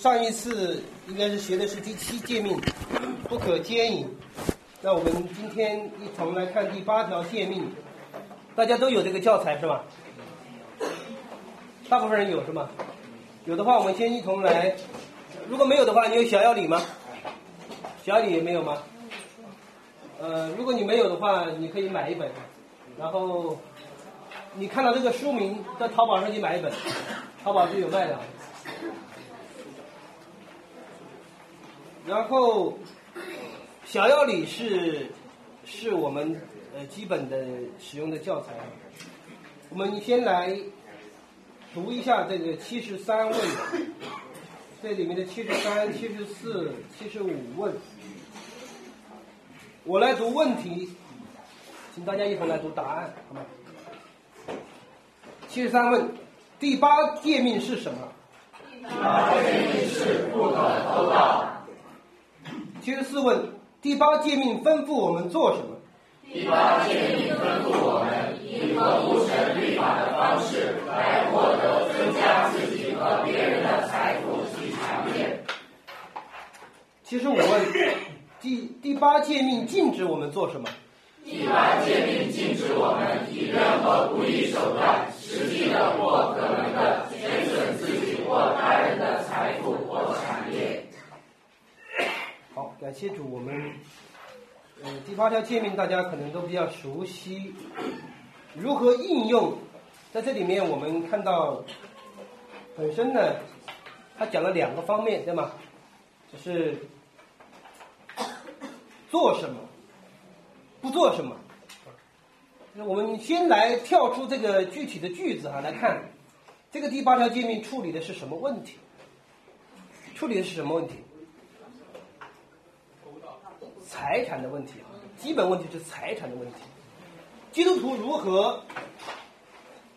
上一次应该是学的是第七诫命，不可奸淫。那我们今天一同来看第八条诫命，大家都有这个教材是吧？大部分人有是吗？有的话，我们先一同来。如果没有的话，你有小要理吗？小要理也没有吗？呃，如果你没有的话，你可以买一本，然后你看到这个书名，在淘宝上去买一本，淘宝是有卖的。然后，小要理是是我们呃基本的使用的教材。我们先来读一下这个七十三问，这里面的七十三、七十四、七十五问。我来读问题，请大家一同来读答案，好吗？七十三问，第八诫命是什么？第八诫命是不可偷盗。七十四问，第八诫命吩咐我们做什么？第八诫命吩咐我们以合乎神律法的方式来获得增加自己和别人的财富及强业。七十五问，第第八诫命禁止我们做什么？第八诫命禁止我们以任何不义手段，实际的或可能的减损自己或他人的财富或产业。好，感谢主，我们呃第八条诫命大家可能都比较熟悉，如何应用？在这里面我们看到本身呢，它讲了两个方面，对吗？就是做什么，不做什么。那我们先来跳出这个具体的句子啊，来看这个第八条诫命处理的是什么问题？处理的是什么问题？财产的问题啊，基本问题是财产的问题。基督徒如何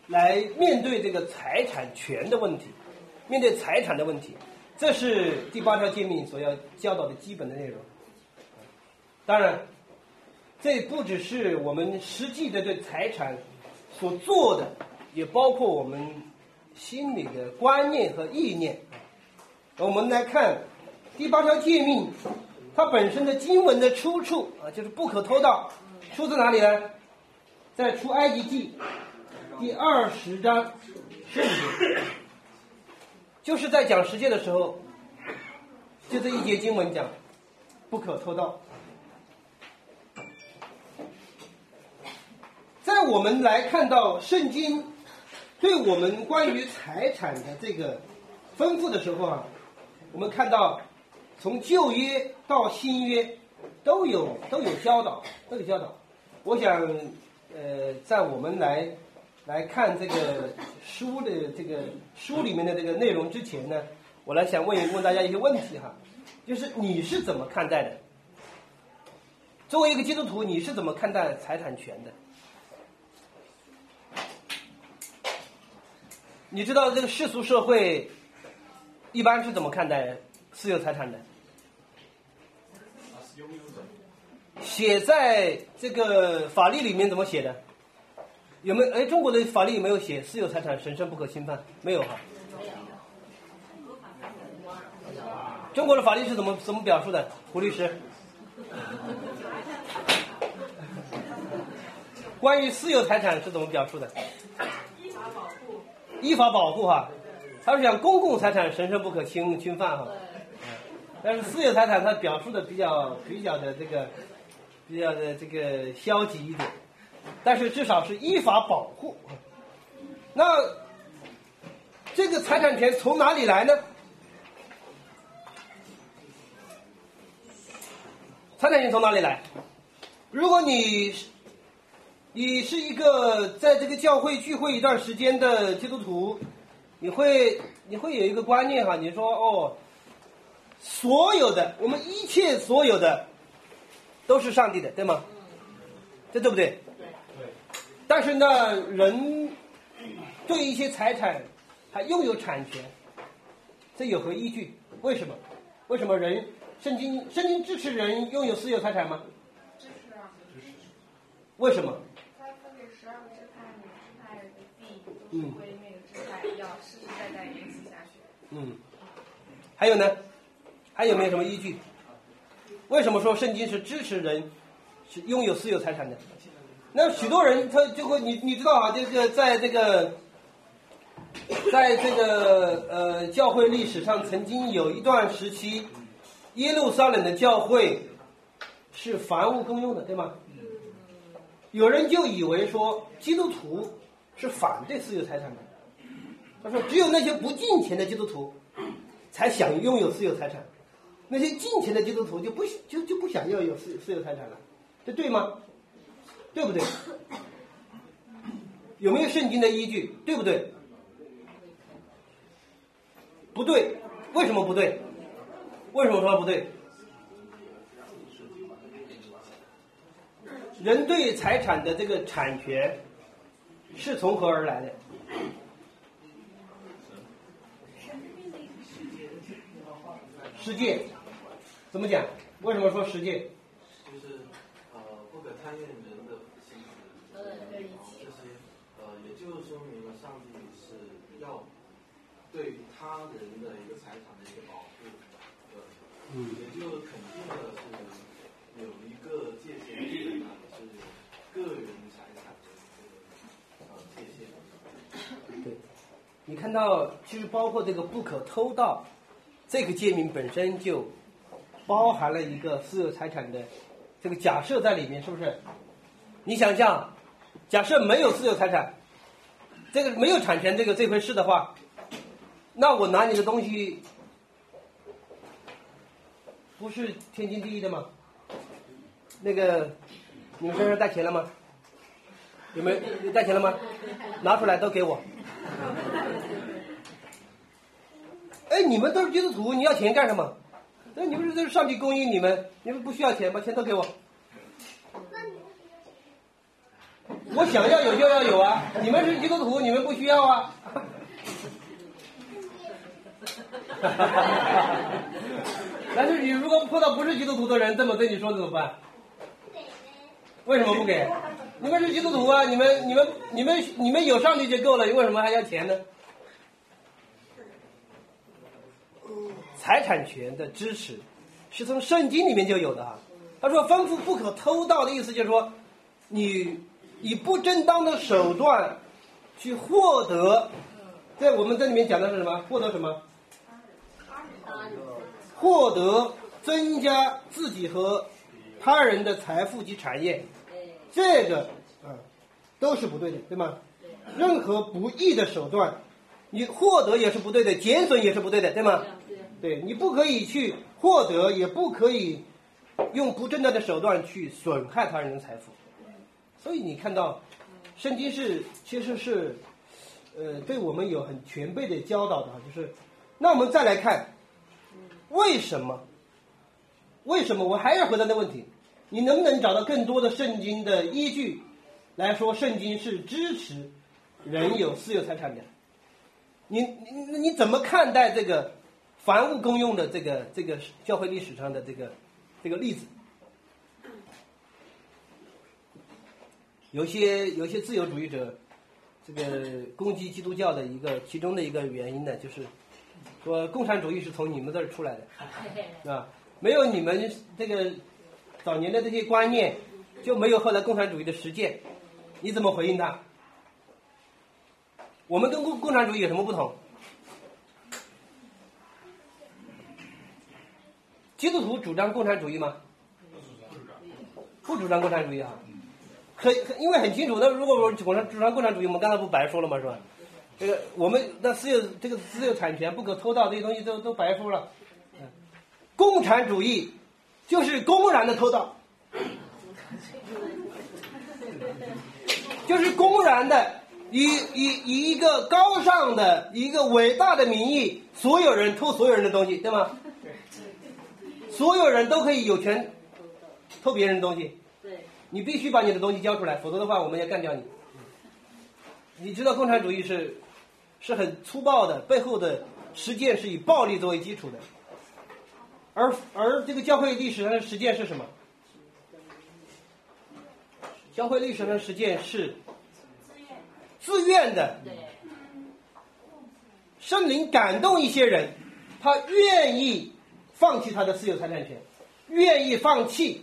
来面对这个财产权的问题？面对财产的问题，这是第八条诫命所要教导的基本的内容。当然，这不只是我们实际的对财产所做的，也包括我们心里的观念和意念。我们来看第八条诫命。它本身的经文的出处啊，就是不可偷盗，出自哪里呢？在出埃及记第二十章圣经，就是在讲十诫的时候，就这一节经文讲不可偷盗。在我们来看到圣经对我们关于财产的这个吩咐的时候啊，我们看到。从旧约到新约，都有都有教导，都有教导。我想，呃，在我们来来看这个书的这个书里面的这个内容之前呢，我来想问一问大家一些问题哈，就是你是怎么看待的？作为一个基督徒，你是怎么看待财产权的？你知道这个世俗社会一般是怎么看待私有财产的？写在这个法律里面怎么写的？有没有？哎，中国的法律有没有写私有财产神圣不可侵犯？没有哈。中国的法律是怎么怎么表述的？胡律师。关于私有财产是怎么表述的？依法保护。依法保护哈，他是讲公共财产神圣不可侵侵犯哈。但是私有财产它表述的比较比较的这个。比较的这个消极一点，但是至少是依法保护。那这个财产权从哪里来呢？财产权从哪里来？如果你你是一个在这个教会聚会一段时间的基督徒，你会你会有一个观念哈，你说哦，所有的我们一切所有的。都是上帝的，对吗？这对不对？对。但是呢，人对一些财产还拥有产权，这有何依据？为什么？为什么人圣经圣经支持人拥有私有财产吗？支持啊。支持。为什么？他分给十二个支派，每个支派的地都是归那个支派，要世世代代延续下去。嗯。还有呢？还有没有什么依据？为什么说圣经是支持人是拥有私有财产的？那许多人他就会你你知道啊，这个在这个，在这个呃教会历史上，曾经有一段时期，耶路撒冷的教会是房屋公用的，对吗？有人就以为说基督徒是反对私有财产的，他说只有那些不进钱的基督徒才想拥有私有财产，那些进钱的基督徒就不就就不想要有私私有财产了，这对吗？对不对？有没有圣经的依据？对不对？不对，为什么不对？为什么说不对？人对财产的这个产权是从何而来的？世界怎么讲？为什么说实际？就是呃，不可贪恋人的心思，这些呃，也就是说明了上帝是要对他人的一个财产的一个保护，呃，嗯，也就肯定的是有一个界限在那里，是个人财产的这个呃界限。对，你看到，其实包括这个不可偷盗这个诫命本身就包含了一个私有财产的这个假设在里面，是不是？你想象，假设没有私有财产，这个没有产权这个这回事的话，那我拿你的东西，不是天经地义的吗？那个，你们身上带钱了吗？有没有带钱了吗？拿出来都给我。哎，你们都是基督徒，你要钱干什么？那你们是这是上帝供应你们，你们不需要钱，把钱都给我。我想要有就要有啊！你们是基督徒，你们不需要啊。但是你如果碰到不是基督徒的人这么对你说怎么办？为什么不给？你们是基督徒啊！你们、你们、你们、你们有上帝就够了，你为什么还要钱呢？财产权的支持是从圣经里面就有的啊。他说吩咐不可偷盗的意思就是说，你以不正当的手段去获得，在我们这里面讲的是什么？获得什么？获得增加自己和他人的财富及产业，这个啊都是不对的，对吗？任何不义的手段，你获得也是不对的，减损也是不对的，对吗？对你不可以去获得，也不可以用不正当的手段去损害他人的财富。所以你看到，圣经是其实是呃对我们有很全备的教导的，就是那我们再来看。为什么？为什么？我还要回答那问题：你能不能找到更多的圣经的依据来说，圣经是支持人有私有财产的？你你你怎么看待这个凡物公用的这个这个教会历史上的这个这个例子？有些有些自由主义者这个攻击基督教的一个其中的一个原因呢，就是。说共产主义是从你们这儿出来的，是 吧？没有你们这个早年的这些观念，就没有后来共产主义的实践。你怎么回应他？我们跟共共产主义有什么不同？基督徒主张共产主义吗？不主张共产主义啊，很很因为很清楚。那如果我主张主张共产主义，我们刚才不白说了吗？是吧？这个我们那私有这个私有产权不可偷盗这些东西都都白说了，共产主义就是公然的偷盗，就是公然的以以以一个高尚的一个伟大的名义，所有人偷所有人的东西，对吗？所有人都可以有权偷别人的东西，对，你必须把你的东西交出来，否则的话我们要干掉你。你知道共产主义是是很粗暴的，背后的实践是以暴力作为基础的，而而这个教会历史上的实践是什么？教会历史上的实践是自愿的，对，圣灵感动一些人，他愿意放弃他的私有财产权，愿意放弃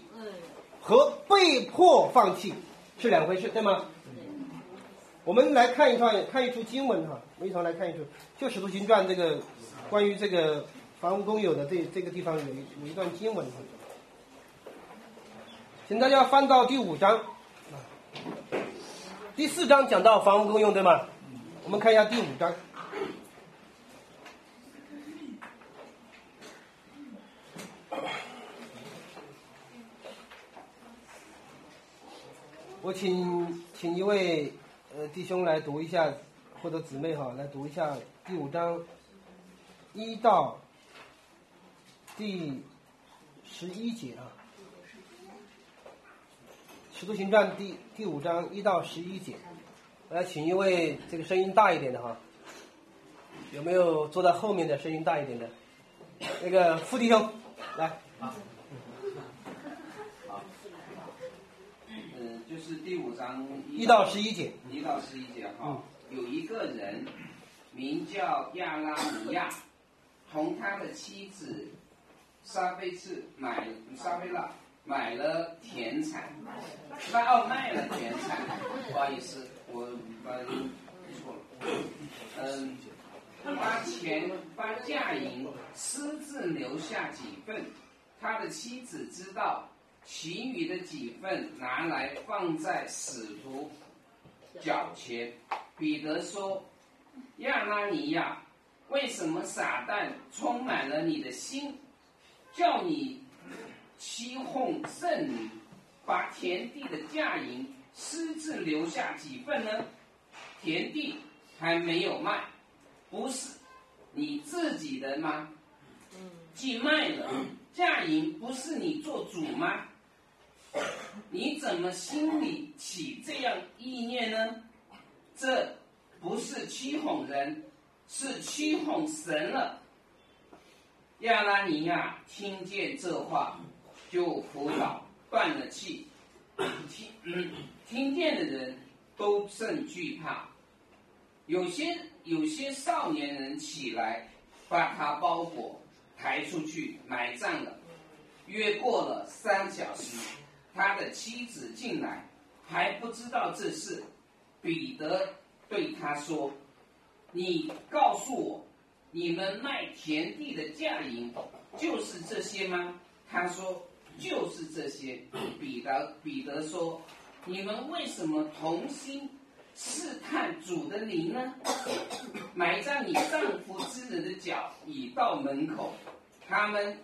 和被迫放弃是两回事，对吗？我们来看一段，看一处经文哈，我们一同来看一处，就《使徒行传》这个关于这个房屋公有的这这个地方有一有一段经文，请大家翻到第五章，第四章讲到房屋公用，对吗？我们看一下第五章。我请请一位呃弟兄来读一下，或者姊妹哈来读一下第五章一到第十一节啊，《使徒行传》第第五章一到十一节，我来请一位这个声音大一点的哈，有没有坐在后面的声音大一点的？那个副弟兄来。就是第五章一到十一节，一到十一节哈。有一个人名叫亚拉尼亚，同他的妻子沙菲茨买沙菲拉买了田产，卖哦卖了田产，不好意思，我把错了。嗯，把钱把嫁银私自留下几份，他的妻子知道。其余的几份拿来放在使徒脚前。彼得说：“亚拉尼亚，为什么撒旦充满了你的心，叫你欺哄圣女，把田地的价银私自留下几份呢？田地还没有卖，不是你自己的吗？既卖了，价银不是你做主吗？”你怎么心里起这样意念呢？这不是欺哄人，是欺哄神了。亚拉尼亚听见这话，就伏倒，断了气。听，听见的人都甚惧怕。有些有些少年人起来，把他包裹抬出去埋葬了。约过了三小时。他的妻子进来，还不知道这事。彼得对他说：“你告诉我，你们卖田地的价银就是这些吗？”他说：“就是这些。”彼得彼得说：“你们为什么同心试探主的灵呢？埋葬你丈夫之人的脚已到门口，他们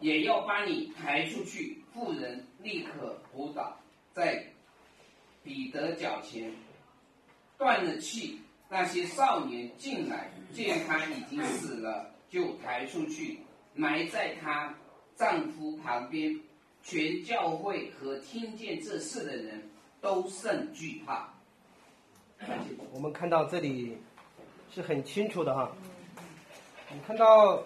也要把你抬出去。”妇人立刻扑倒在彼得脚前，断了气。那些少年进来，见他已经死了，就抬出去埋在他丈夫旁边。全教会和听见这事的人都甚惧怕。我们看到这里是很清楚的哈，你看到。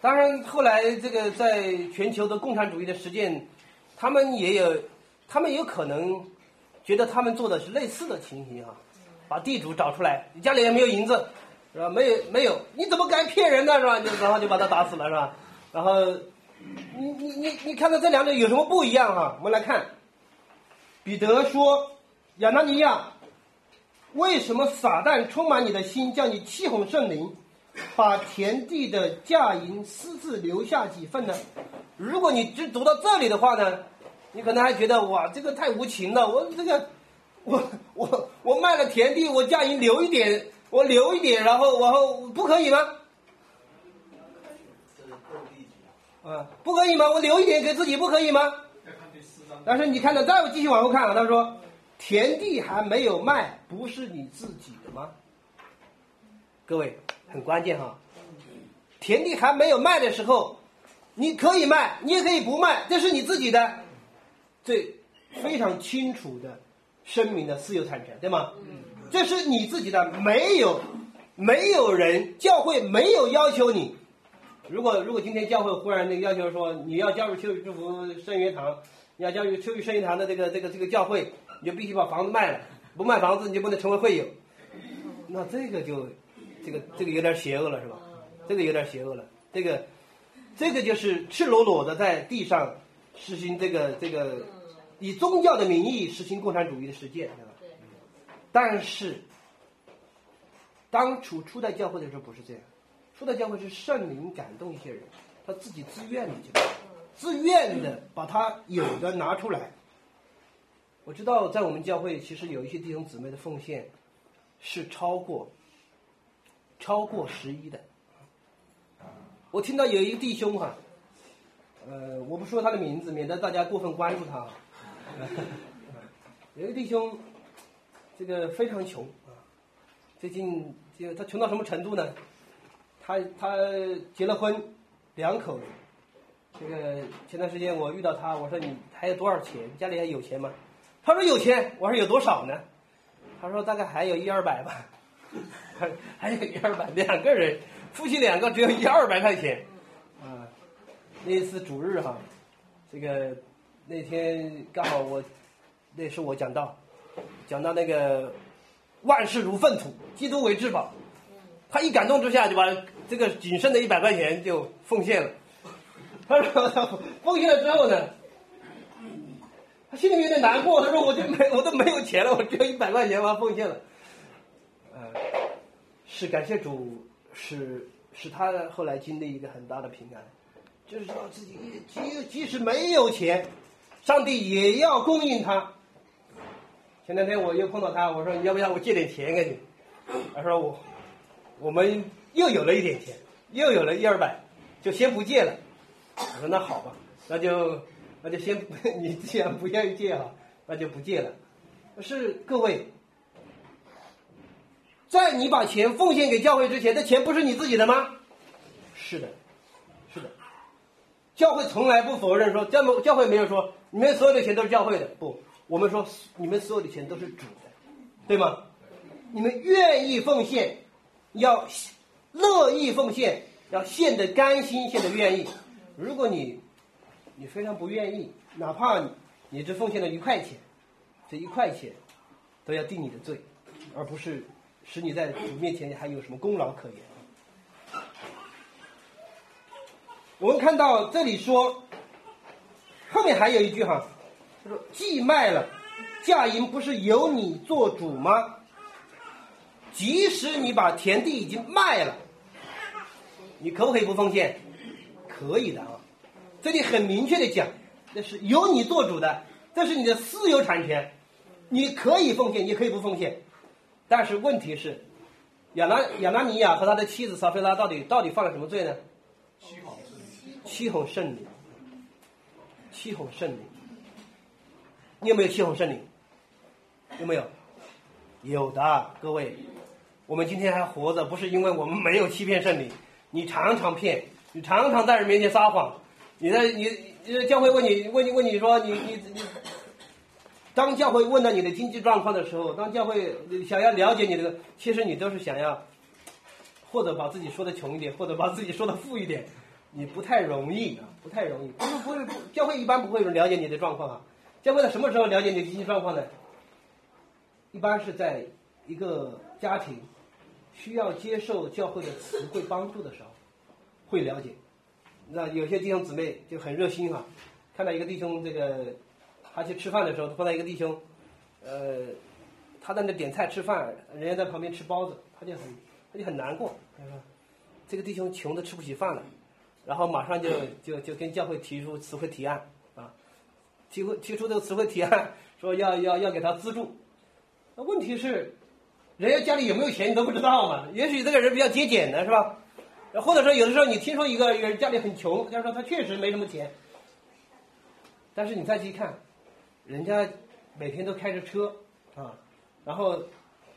当然，后来这个在全球的共产主义的实践，他们也有，他们有可能觉得他们做的是类似的情形啊，把地主找出来，你家里也没有银子，是吧？没有没有，你怎么敢骗人呢？是吧？就然后就把他打死了，是吧？然后，你你你你看到这两者有什么不一样哈？我们来看，彼得说：“亚纳尼亚，为什么撒旦充满你的心，叫你气哄圣灵？”把田地的价银私自留下几份呢？如果你只读到这里的话呢，你可能还觉得哇，这个太无情了。我这个，我我我卖了田地，我价银留一点，我留一点，然后然后不可以吗？啊，不可以吗？我留一点给自己，不可以吗？但是你看到再继续往后看啊，他说，田地还没有卖，不是你自己的吗？各位。很关键哈，田地还没有卖的时候，你可以卖，你也可以不卖，这是你自己的，这非常清楚的声明的私有产权，对吗？这是你自己的，没有没有人教会没有要求你。如果如果今天教会忽然那个要求说你要加入秋雨祝福圣约堂，你要加入秋雨圣约堂的这个这个这个教会，你就必须把房子卖了，不卖房子你就不能成为会友，那这个就。这个这个有点邪恶了，是吧？这个有点邪恶了。这个，这个就是赤裸裸的在地上实行这个这个，以宗教的名义实行共产主义的实践，对吧？但是，当初初代教会的时候不是这样，说到教会是圣灵感动一些人，他自己自愿的就，自愿的把他有的拿出来。我知道在我们教会，其实有一些弟兄姊妹的奉献是超过超过十一的。我听到有一个弟兄哈，呃，我不说他的名字，免得大家过分关注他。有一个弟兄，这个非常穷啊，最近就他穷到什么程度呢？他他结了婚，两口子。这个前段时间我遇到他，我说你还有多少钱？家里还有钱吗？他说有钱。我说有多少呢？他说大概还有一二百吧，还有一二百，两个人。夫妻两个只有一二百块钱，啊，那次主日哈，这个那天刚好我那是我讲到，讲到那个万事如粪土，基督为至宝，他一感动之下就把这个仅剩的一百块钱就奉献了。他说奉献了之后呢，他心里面有点难过，他说我就没 我都没有钱了，我只有一百块钱，我奉献了。呃，是感谢主。使使他后来经历一个很大的平安，就是说自己即即使没有钱，上帝也要供应他。前两天我又碰到他，我说你要不要我借点钱给你？他说我我们又有了一点钱，又有了一二百，就先不借了。我说那好吧，那就那就先 你既然不愿意借哈，那就不借了。是各位。在你把钱奉献给教会之前，这钱不是你自己的吗？是的，是的。教会从来不否认说，教教会没有说你们所有的钱都是教会的，不，我们说你们所有的钱都是主的，对吗？你们愿意奉献，要乐意奉献，要献的甘心，献的愿意。如果你你非常不愿意，哪怕你只奉献了一块钱，这一块钱都要定你的罪，而不是。使你在主面前还有什么功劳可言？我们看到这里说，后面还有一句哈，他说：“既卖了，嫁银不是由你做主吗？即使你把田地已经卖了，你可不可以不奉献？可以的啊，这里很明确的讲，那是由你做主的，这是你的私有产权，你可以奉献，你可以不奉献。”但是问题是，亚拿亚拿尼亚和他的妻子撒菲拉到底到底犯了什么罪呢？欺哄圣灵。欺哄圣灵。欺哄圣灵。你有没有欺哄圣灵？有没有？有的，各位，我们今天还活着，不是因为我们没有欺骗圣灵。你常常骗，你常常在人面前撒谎。你在你教会问你问你问你说你你你。当教会问到你的经济状况的时候，当教会想要了解你的，其实你都是想要，或者把自己说的穷一点，或者把自己说的富一点，你不太容易啊，不太容易。不是不会，教会一般不会了解你的状况啊。教会在什么时候了解你的经济状况呢？一般是在一个家庭需要接受教会的词汇帮助的时候，会了解。那有些弟兄姊妹就很热心哈，看到一个弟兄这个。他去吃饭的时候，碰到一个弟兄，呃，他在那点菜吃饭，人家在旁边吃包子，他就很他就很难过，他说：“这个弟兄穷的吃不起饭了。”然后马上就就就跟教会提出词汇提案啊，提出提出这个词汇提案，说要要要给他资助。那问题是，人家家里有没有钱你都不知道嘛？也许这个人比较节俭的是吧？或者说有的时候你听说一个人家里很穷，他说他确实没什么钱，但是你再去看。人家每天都开着车啊，然后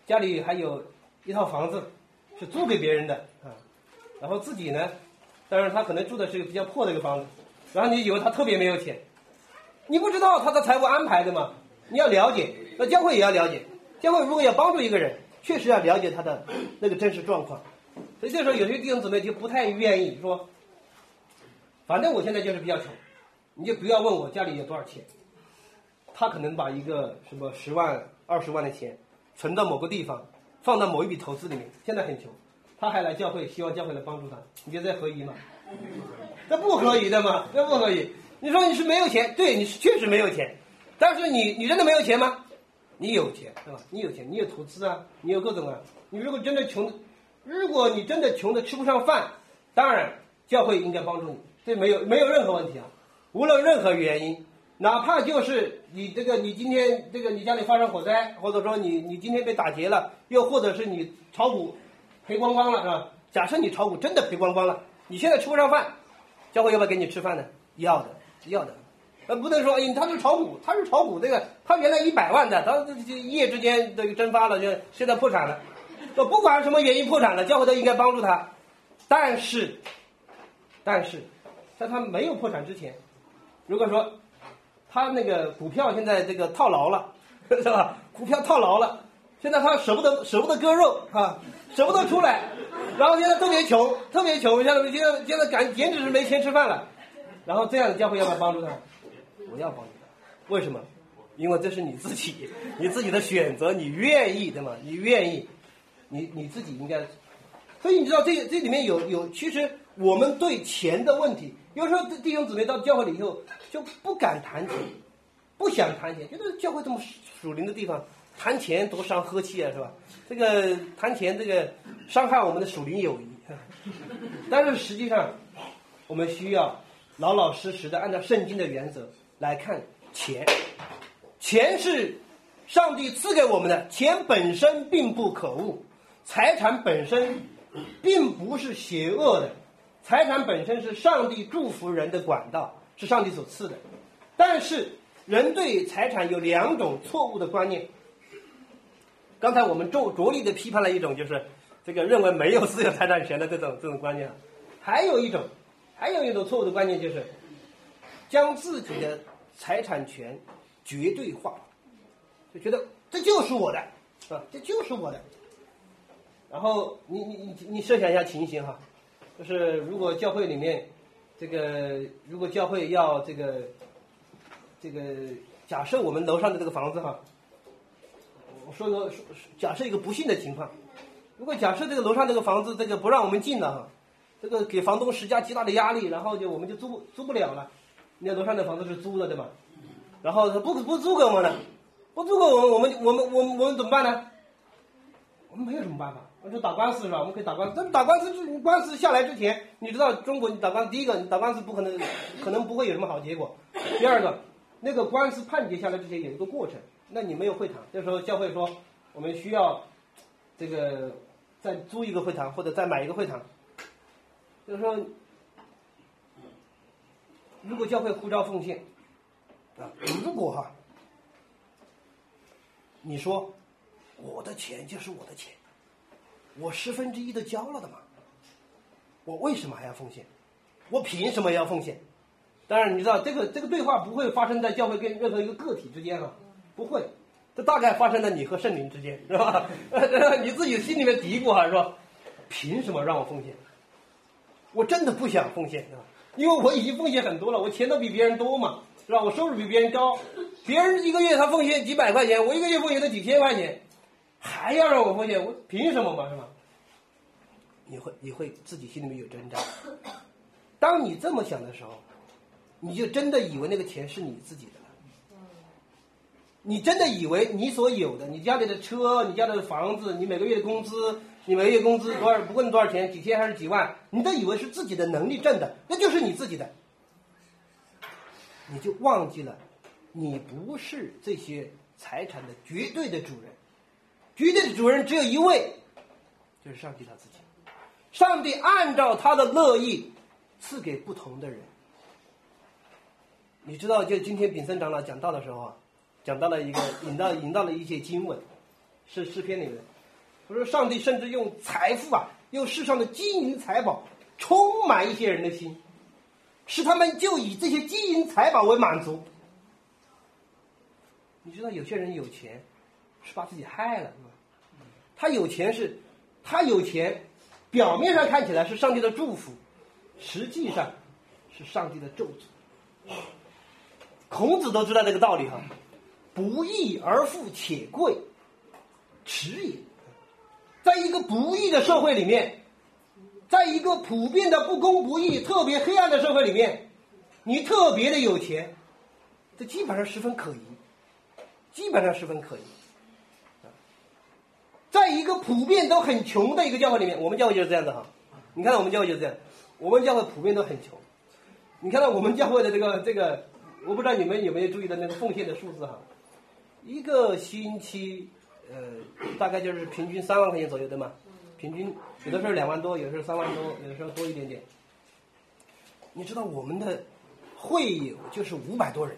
家里还有一套房子是租给别人的啊，然后自己呢，当然他可能住的是个比较破的一个房子，然后你以为他特别没有钱，你不知道他的财务安排的嘛？你要了解，那教会也要了解，教会如果要帮助一个人，确实要了解他的 那个真实状况，所以这时候有些弟兄姊妹就不太愿意说，反正我现在就是比较穷，你就不要问我家里有多少钱。他可能把一个什么十万、二十万的钱存到某个地方，放到某一笔投资里面。现在很穷，他还来教会，希望教会来帮助他，你觉得这合宜吗？这不合宜的嘛，这不合宜。你说你是没有钱，对，你是确实没有钱，但是你你真的没有钱吗？你有钱是吧？你有钱，你有投资啊，你有各种啊。你如果真的穷，如果你真的穷的吃不上饭，当然教会应该帮助你，这没有没有任何问题啊。无论任何原因，哪怕就是你这个你今天这个你家里发生火灾，或者说你你今天被打劫了，又或者是你炒股赔光光了是吧？假设你炒股真的赔光光了，你现在吃不上饭，教会要不要给你吃饭呢？要的，要的。呃，不能说，哎，他是炒股，他是炒股，这个他原来一百万的，他一夜之间这个蒸发了，就现在破产了。说不管什么原因破产了，教会都应该帮助他。但是，但是，在他没有破产之前，如果说他那个股票现在这个套牢了，是吧？股票套牢了，现在他舍不得舍不得割肉啊，舍不得出来，然后现在特别穷，特别穷，现在现在现在赶简直是没钱吃饭了。然后这样的教会要不要帮助他？不要帮你的，为什么？因为这是你自己，你自己的选择，你愿意对吗？你愿意，你你自己应该。所以你知道这这里面有有，其实我们对钱的问题，有时候弟兄姊妹到教会里以后就不敢谈钱，不想谈钱，觉得教会这么属灵的地方，谈钱多伤和气啊，是吧？这个谈钱这个伤害我们的属灵友谊。但是实际上，我们需要老老实实的按照圣经的原则。来看钱，钱是上帝赐给我们的，钱本身并不可恶，财产本身并不是邪恶的，财产本身是上帝祝福人的管道，是上帝所赐的。但是人对财产有两种错误的观念。刚才我们着着力的批判了一种，就是这个认为没有私有财产权的这种这种观念，还有一种，还有一种错误的观念就是。将自己的财产权绝对化，就觉得这就是我的，是吧？这就是我的。然后你你你你设想一下情形哈，就是如果教会里面这个，如果教会要这个这个，假设我们楼上的这个房子哈，我说个假设一个不幸的情况，如果假设这个楼上这个房子这个不让我们进了哈，这个给房东施加极大的压力，然后就我们就租租不了了。那楼上的房子是租的，对吧？然后他不不租给我们了，不租给我们，我们我们我们我们怎么办呢？我们没有什么办法，我就打官司是吧？我们可以打官司。但打官司，官司下来之前，你知道中国你打官司，第一个你打官司不可能，可能不会有什么好结果。第二个，那个官司判决下来之前有一个过程，那你没有会堂，这时候教会说我们需要这个再租一个会堂或者再买一个会堂，就是说。如果教会呼召奉献，啊，如果哈，你说我的钱就是我的钱，我十分之一都交了的嘛，我为什么还要奉献？我凭什么要奉献？当然，你知道这个这个对话不会发生在教会跟任何一个个体之间啊，不会，这大概发生在你和圣灵之间，是吧？你自己心里面嘀咕哈，说凭什么让我奉献？我真的不想奉献，是吧？因为我已经奉献很多了，我钱都比别人多嘛，是吧？我收入比别人高，别人一个月他奉献几百块钱，我一个月奉献都几千块钱，还要让我奉献，我凭什么嘛，是吧？你会你会自己心里面有挣扎。当你这么想的时候，你就真的以为那个钱是你自己的了。你真的以为你所有的，你家里的车，你家里的房子，你每个月的工资。你每月工资多少？不问多少钱，几千还是几万？你都以为是自己的能力挣的，那就是你自己的，你就忘记了，你不是这些财产的绝对的主人，绝对的主人只有一位，就是上帝他自己。上帝按照他的乐意赐给不同的人。你知道，就今天炳森长老讲到的时候啊，讲到了一个引到引到了一些经文，是诗篇里面。我说，上帝甚至用财富啊，用世上的金银财宝充满一些人的心，使他们就以这些金银财宝为满足。你知道，有些人有钱是把自己害了，是吧？他有钱是，他有钱，表面上看起来是上帝的祝福，实际上是上帝的咒诅。孔子都知道这个道理哈，不义而富且贵，耻也。在一个不义的社会里面，在一个普遍的不公不义、特别黑暗的社会里面，你特别的有钱，这基本上十分可疑，基本上十分可疑。在一个普遍都很穷的一个教会里面，我们教会就是这样的哈。你看到我们教会就是这样，我们教会普遍都很穷。你看到我们教会的这个这个，我不知道你们有没有注意到那个奉献的数字哈？一个星期，呃，大概就是平均三万块钱左右，对吗？平均有的时候两万多，有的时候三万多，有的时候多一点点。你知道我们的会友就是五百多人，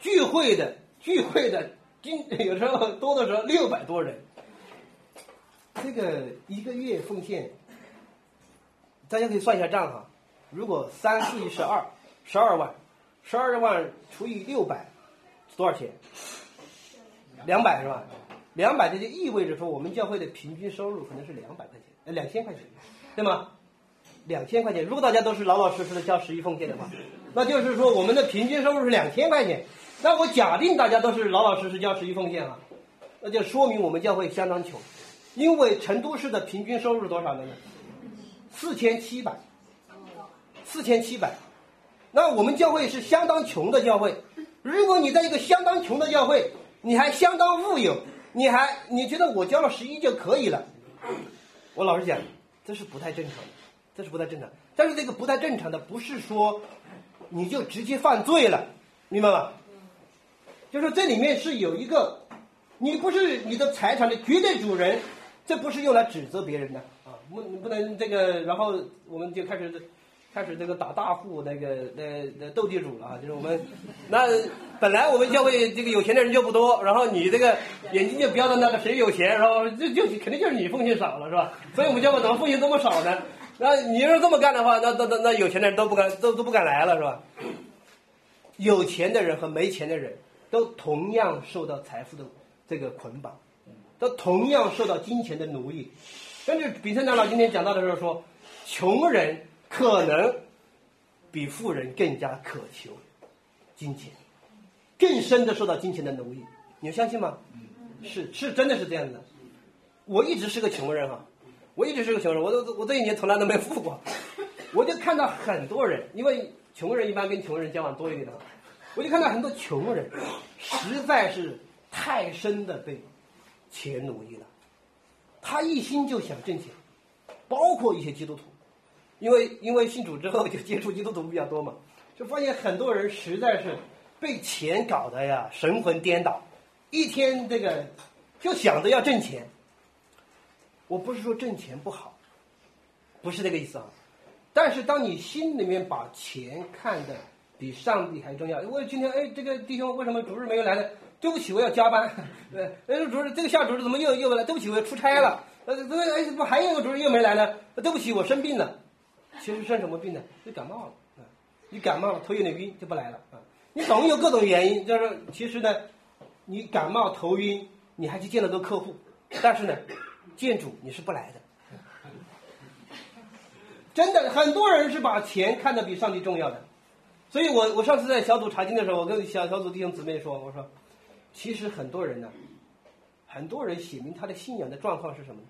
聚会的聚会的。今有时候多的时候六百多人，这个一个月奉献，大家可以算一下账哈。如果三四一十二，十二万，十二万除以六百，多少钱？两百是吧？两百这就意味着说，我们教会的平均收入可能是两百块钱，呃，两千块钱，对吗？两千块钱。如果大家都是老老实实的交十一奉献的话，那就是说我们的平均收入是两千块钱。那我假定大家都是老老实实交十一奉献啊，那就说明我们教会相当穷，因为成都市的平均收入是多少呢？四千七百，四千七百。那我们教会是相当穷的教会。如果你在一个相当穷的教会，你还相当富有，你还你觉得我交了十一就可以了？我老实讲，这是不太正常的，这是不太正常。但是这个不太正常的不是说你就直接犯罪了，明白吗？就是这里面是有一个，你不是你的财产的绝对主人，这不是用来指责别人的啊，不不能这个，然后我们就开始开始这个打大户那个那那斗地主了啊，就是我们 那本来我们教会这个有钱的人就不多，然后你这个眼睛就瞄到那个谁有钱，然后就就肯定就是你奉献少了是吧？所以我们教会怎么奉献这么少呢？那你要是这么干的话，那那那那有钱的人都不敢都都不敢来了是吧？有钱的人和没钱的人。都同样受到财富的这个捆绑，都同样受到金钱的奴役。根据比特长老今天讲到的时候说，穷人可能比富人更加渴求金钱，更深的受到金钱的奴役。你们相信吗？是是，真的是这样的。我一直是个穷人哈，我一直是个穷人，我都我这一年从来都没富过。我就看到很多人，因为穷人一般跟穷人交往多一点的。我就看到很多穷人，实在是太深的被钱奴役了。他一心就想挣钱，包括一些基督徒，因为因为信主之后就接触基督徒比较多嘛，就发现很多人实在是被钱搞得呀神魂颠倒，一天这个就想着要挣钱。我不是说挣钱不好，不是这个意思啊，但是当你心里面把钱看得。比上帝还重要。我今天哎，这个弟兄为什么主日没有来呢？对不起，我要加班。对，哎，主日这个下主日怎么又又来？对不起，我要出差了。呃，这个哎，怎么还有个主日又没来呢？对不起，我生病了。其实生什么病呢？就感冒了。啊，你感冒了，头有点晕，就不来了。啊，你总有各种原因。就是其实呢，你感冒头晕，你还去见了个客户，但是呢，见主你是不来的。真的，很多人是把钱看得比上帝重要的。所以我我上次在小组查经的时候，我跟小小组弟兄姊妹说，我说，其实很多人呢，很多人写明他的信仰的状况是什么？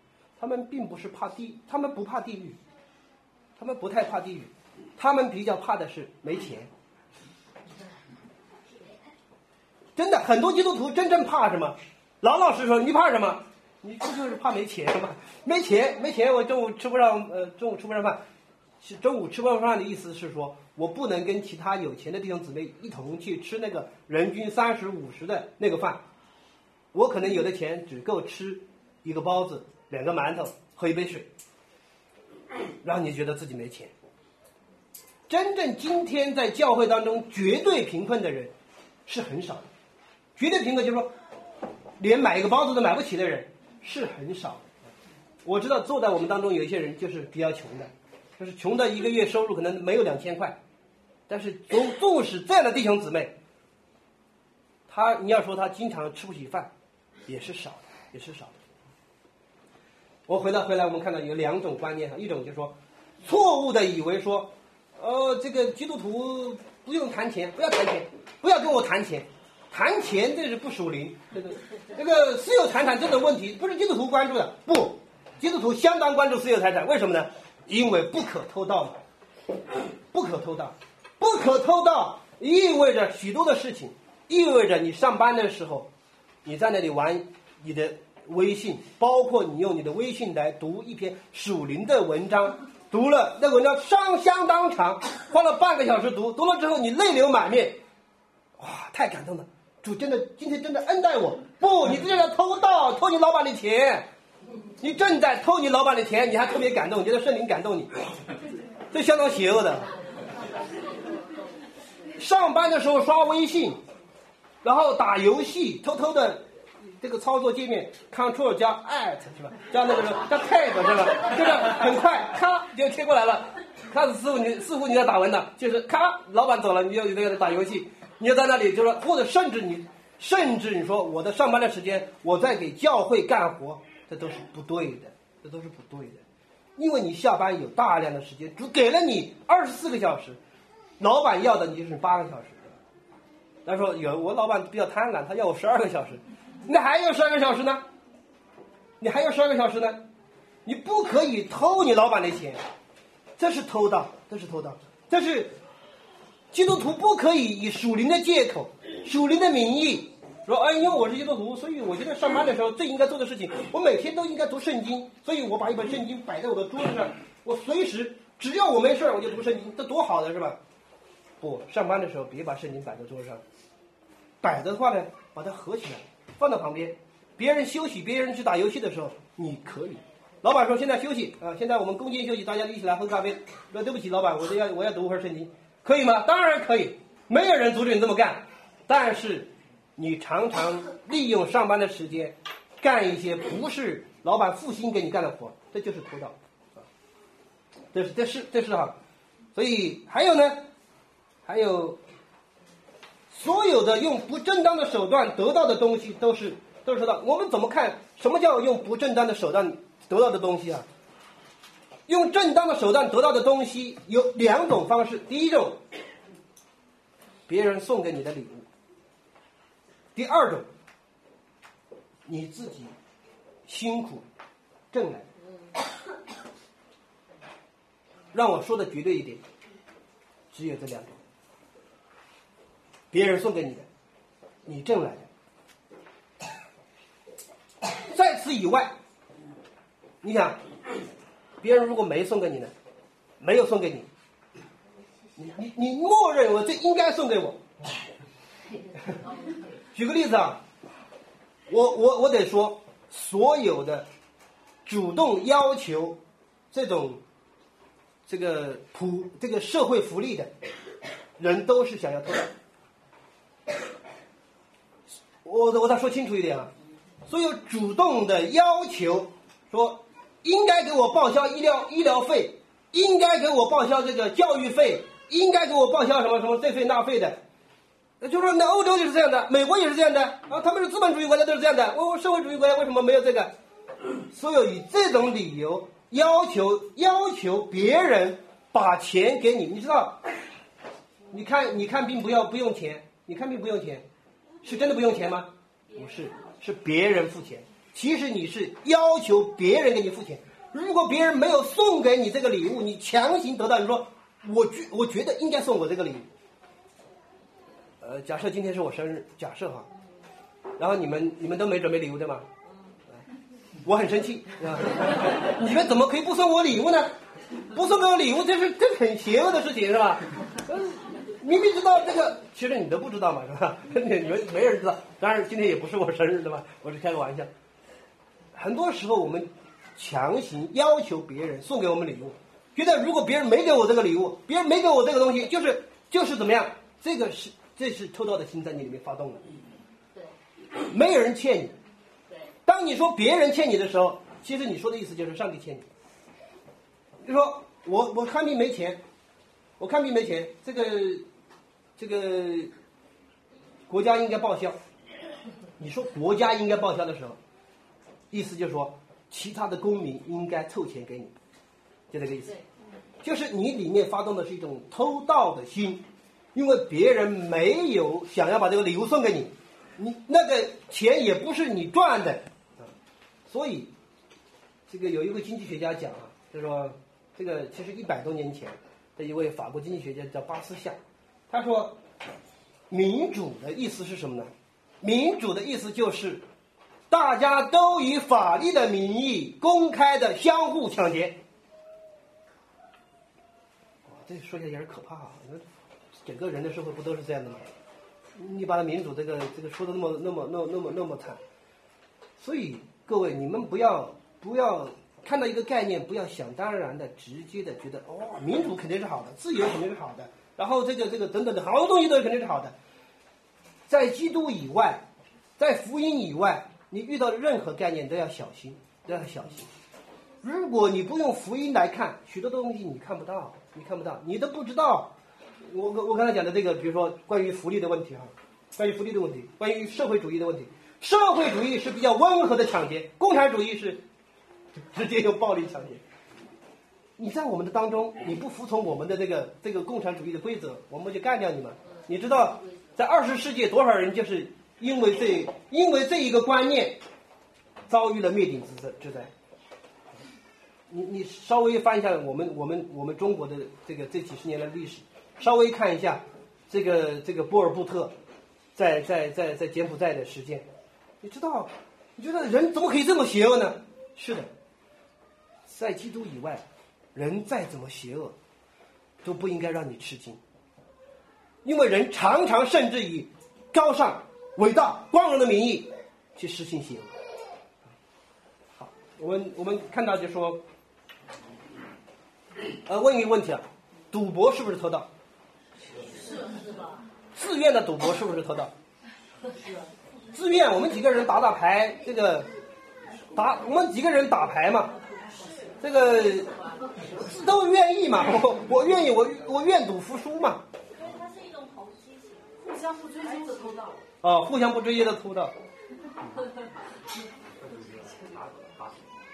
他们并不是怕地，他们不怕地狱，他们不太怕地狱，他们比较怕的是没钱。真的，很多基督徒真正怕什么？老老实实说，你怕什么？你不就是怕没钱吗？没钱，没钱，我中午吃不上，呃，中午吃不上饭。是中午吃不上饭的意思是说。我不能跟其他有钱的弟兄姊妹一同去吃那个人均三十五十的那个饭，我可能有的钱只够吃一个包子、两个馒头、喝一杯水，让你觉得自己没钱。真正今天在教会当中绝对贫困的人是很少的，绝对贫困就是说连买一个包子都买不起的人是很少的。我知道坐在我们当中有一些人就是比较穷的，就是穷的一个月收入可能没有两千块。但是纵纵使这样的弟兄姊妹，他你要说他经常吃不起饭，也是少的，也是少的。我回到回来，我们看到有两种观念哈，一种就是说，错误的以为说，呃，这个基督徒不用谈钱，不要谈钱，不要跟我谈钱，谈钱这是不属灵，这个这个私有财产这种问题不是基督徒关注的，不，基督徒相当关注私有财产，为什么呢？因为不可偷盗嘛，不可偷盗，不可偷盗意味着许多的事情，意味着你上班的时候，你在那里玩你的微信，包括你用你的微信来读一篇属灵的文章，读了那文章相相当长，花了半个小时读，读了之后你泪流满面，哇，太感动了。主真的今天真的恩待我，不，你这在偷盗，偷你老板的钱，你正在偷你老板的钱，你还特别感动，觉得圣灵感动你，这相当邪恶的。上班的时候刷微信，然后打游戏，偷偷的，这个操作界面 Ctrl 加 Alt 是吧？加那个什么加 Tab 是吧？就是很快，咔就贴过来了。开始师傅你师傅你在打文的，就是咔，老板走了，你就在那打游戏。你就在那里，就说或者甚至你，甚至你说我的上班的时间我在给教会干活，这都是不对的，这都是不对的，因为你下班有大量的时间，主给了你二十四个小时，老板要的你就是八个小时。他说有我老板比较贪婪，他要我十二个小时，那还有十二个小时呢？你还有十二个小时呢？你不可以偷你老板的钱，这是偷盗，这是偷盗，这是。基督徒不可以以属灵的借口、属灵的名义说：“哎，因为我是基督徒，所以我觉得上班的时候最应该做的事情，我每天都应该读圣经，所以我把一本圣经摆在我的桌子上，我随时只要我没事我就读圣经，这多好的是吧？”不，上班的时候别把圣经摆在桌子上，摆的话呢，把它合起来放到旁边。别人休息，别人去打游戏的时候，你可以。老板说：“现在休息啊，现在我们攻坚休息，大家一起来喝咖啡。”说：“对不起，老板，我这要我要读会儿圣经。”可以吗？当然可以，没有人阻止你这么干。但是，你常常利用上班的时间，干一些不是老板付薪给你干的活，这就是偷盗，啊，这是这是这是哈。所以还有呢，还有所有的用不正当的手段得到的东西，都是都是偷盗。我们怎么看？什么叫用不正当的手段得到的东西啊？用正当的手段得到的东西有两种方式：第一种，别人送给你的礼物；第二种，你自己辛苦挣来。让我说的绝对一点，只有这两种：别人送给你的，你挣来的。在此以外，你想。别人如果没送给你呢，没有送给你，你你你默认为这应该送给我。举个例子啊，我我我得说，所有的主动要求这种这个普这个社会福利的人，都是想要偷懒。我我再说清楚一点啊，所有主动的要求说。应该给我报销医疗医疗费，应该给我报销这个教育费，应该给我报销什么什么这费那费的，就说那欧洲就是这样的，美国也是这样的啊，他们是资本主义国家都是这样的，我我社会主义国家为什么没有这个？所有以这种理由要求要求别人把钱给你，你知道？你看你看病不要不用钱，你看病不用钱，是真的不用钱吗？不是，是别人付钱。其实你是要求别人给你付钱，如果别人没有送给你这个礼物，你强行得到，你说我觉我觉得应该送我这个礼物。呃，假设今天是我生日，假设哈，然后你们你们都没准备礼物对吗？我很生气，你们怎么可以不送我礼物呢？不送给我礼物，这是这很邪恶的事情是吧？明明知道这个，其实你都不知道嘛是吧？你们没人知道，当然今天也不是我生日对吧？我是开个玩笑。很多时候，我们强行要求别人送给我们礼物，觉得如果别人没给我这个礼物，别人没给我这个东西，就是就是怎么样？这个是这是偷盗的心在你里面发动了。对，没有人欠你。对，当你说别人欠你的时候，其实你说的意思就是上帝欠你。就说我我看病没钱，我看病没钱，这个这个国家应该报销。你说国家应该报销的时候。意思就是说，其他的公民应该凑钱给你，就这个意思。就是你里面发动的是一种偷盗的心，因为别人没有想要把这个礼物送给你，你那个钱也不是你赚的，所以这个有一位经济学家讲啊，就说这个其实一百多年前的一位法国经济学家叫巴斯夏，他说民主的意思是什么呢？民主的意思就是大家都以法律的名义公开的相互抢劫。这说起来有点可怕啊！那整个人的社会不都是这样的吗？你把民主这个这个说的那么那么那么那么那么惨，所以各位你们不要不要看到一个概念，不要想当然的直接的觉得哦，民主肯定是好的，自由肯定是好的，然后这个这个等等的好多东西都肯定是好的。在基督以外，在福音以外，你遇到的任何概念都要小心，都要小心。如果你不用福音来看，许多东西你看不到，你看不到，你都不知道。我我刚才讲的这个，比如说关于福利的问题哈，关于福利的问题，关于社会主义的问题，社会主义是比较温和的抢劫，共产主义是直接用暴力抢劫。你在我们的当中，你不服从我们的这个这个共产主义的规则，我们就干掉你们。你知道，在二十世纪多少人就是因为这因为这一个观念，遭遇了灭顶之灾之灾。你你稍微翻一下我们我们我们中国的这个这几十年的历史，稍微看一下这个这个波尔布特在在在在柬埔寨的实践，你知道，你觉得人怎么可以这么邪恶呢？是的，在基督以外，人再怎么邪恶，都不应该让你吃惊，因为人常常甚至以高尚、伟大、光荣的名义去实行邪恶。好，我们我们看到就说。呃，问一个问题啊，赌博是不是偷盗？是是吧？自愿的赌博是不是偷盗？自愿，我们几个人打打牌，这个打我们几个人打牌嘛，这个都愿意嘛，我我愿意，我我愿赌服输嘛。因为它是一种投机性，互相不追究的偷盗。哦，互相不追究的偷盗。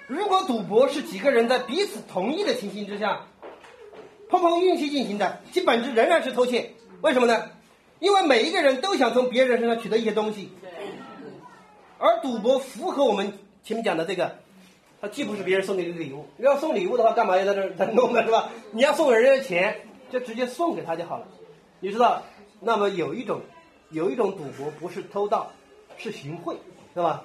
如果赌博是几个人在彼此同意的情形之下，碰碰运气进行的，其本质仍然是偷窃。为什么呢？因为每一个人都想从别人身上取得一些东西，而赌博符合我们前面讲的这个，它既不是别人送给你的礼物，要送礼物的话，干嘛要在这儿在弄呢？是吧？你要送给人家钱，就直接送给他就好了。你知道，那么有一种有一种赌博不是偷盗，是行贿，是吧？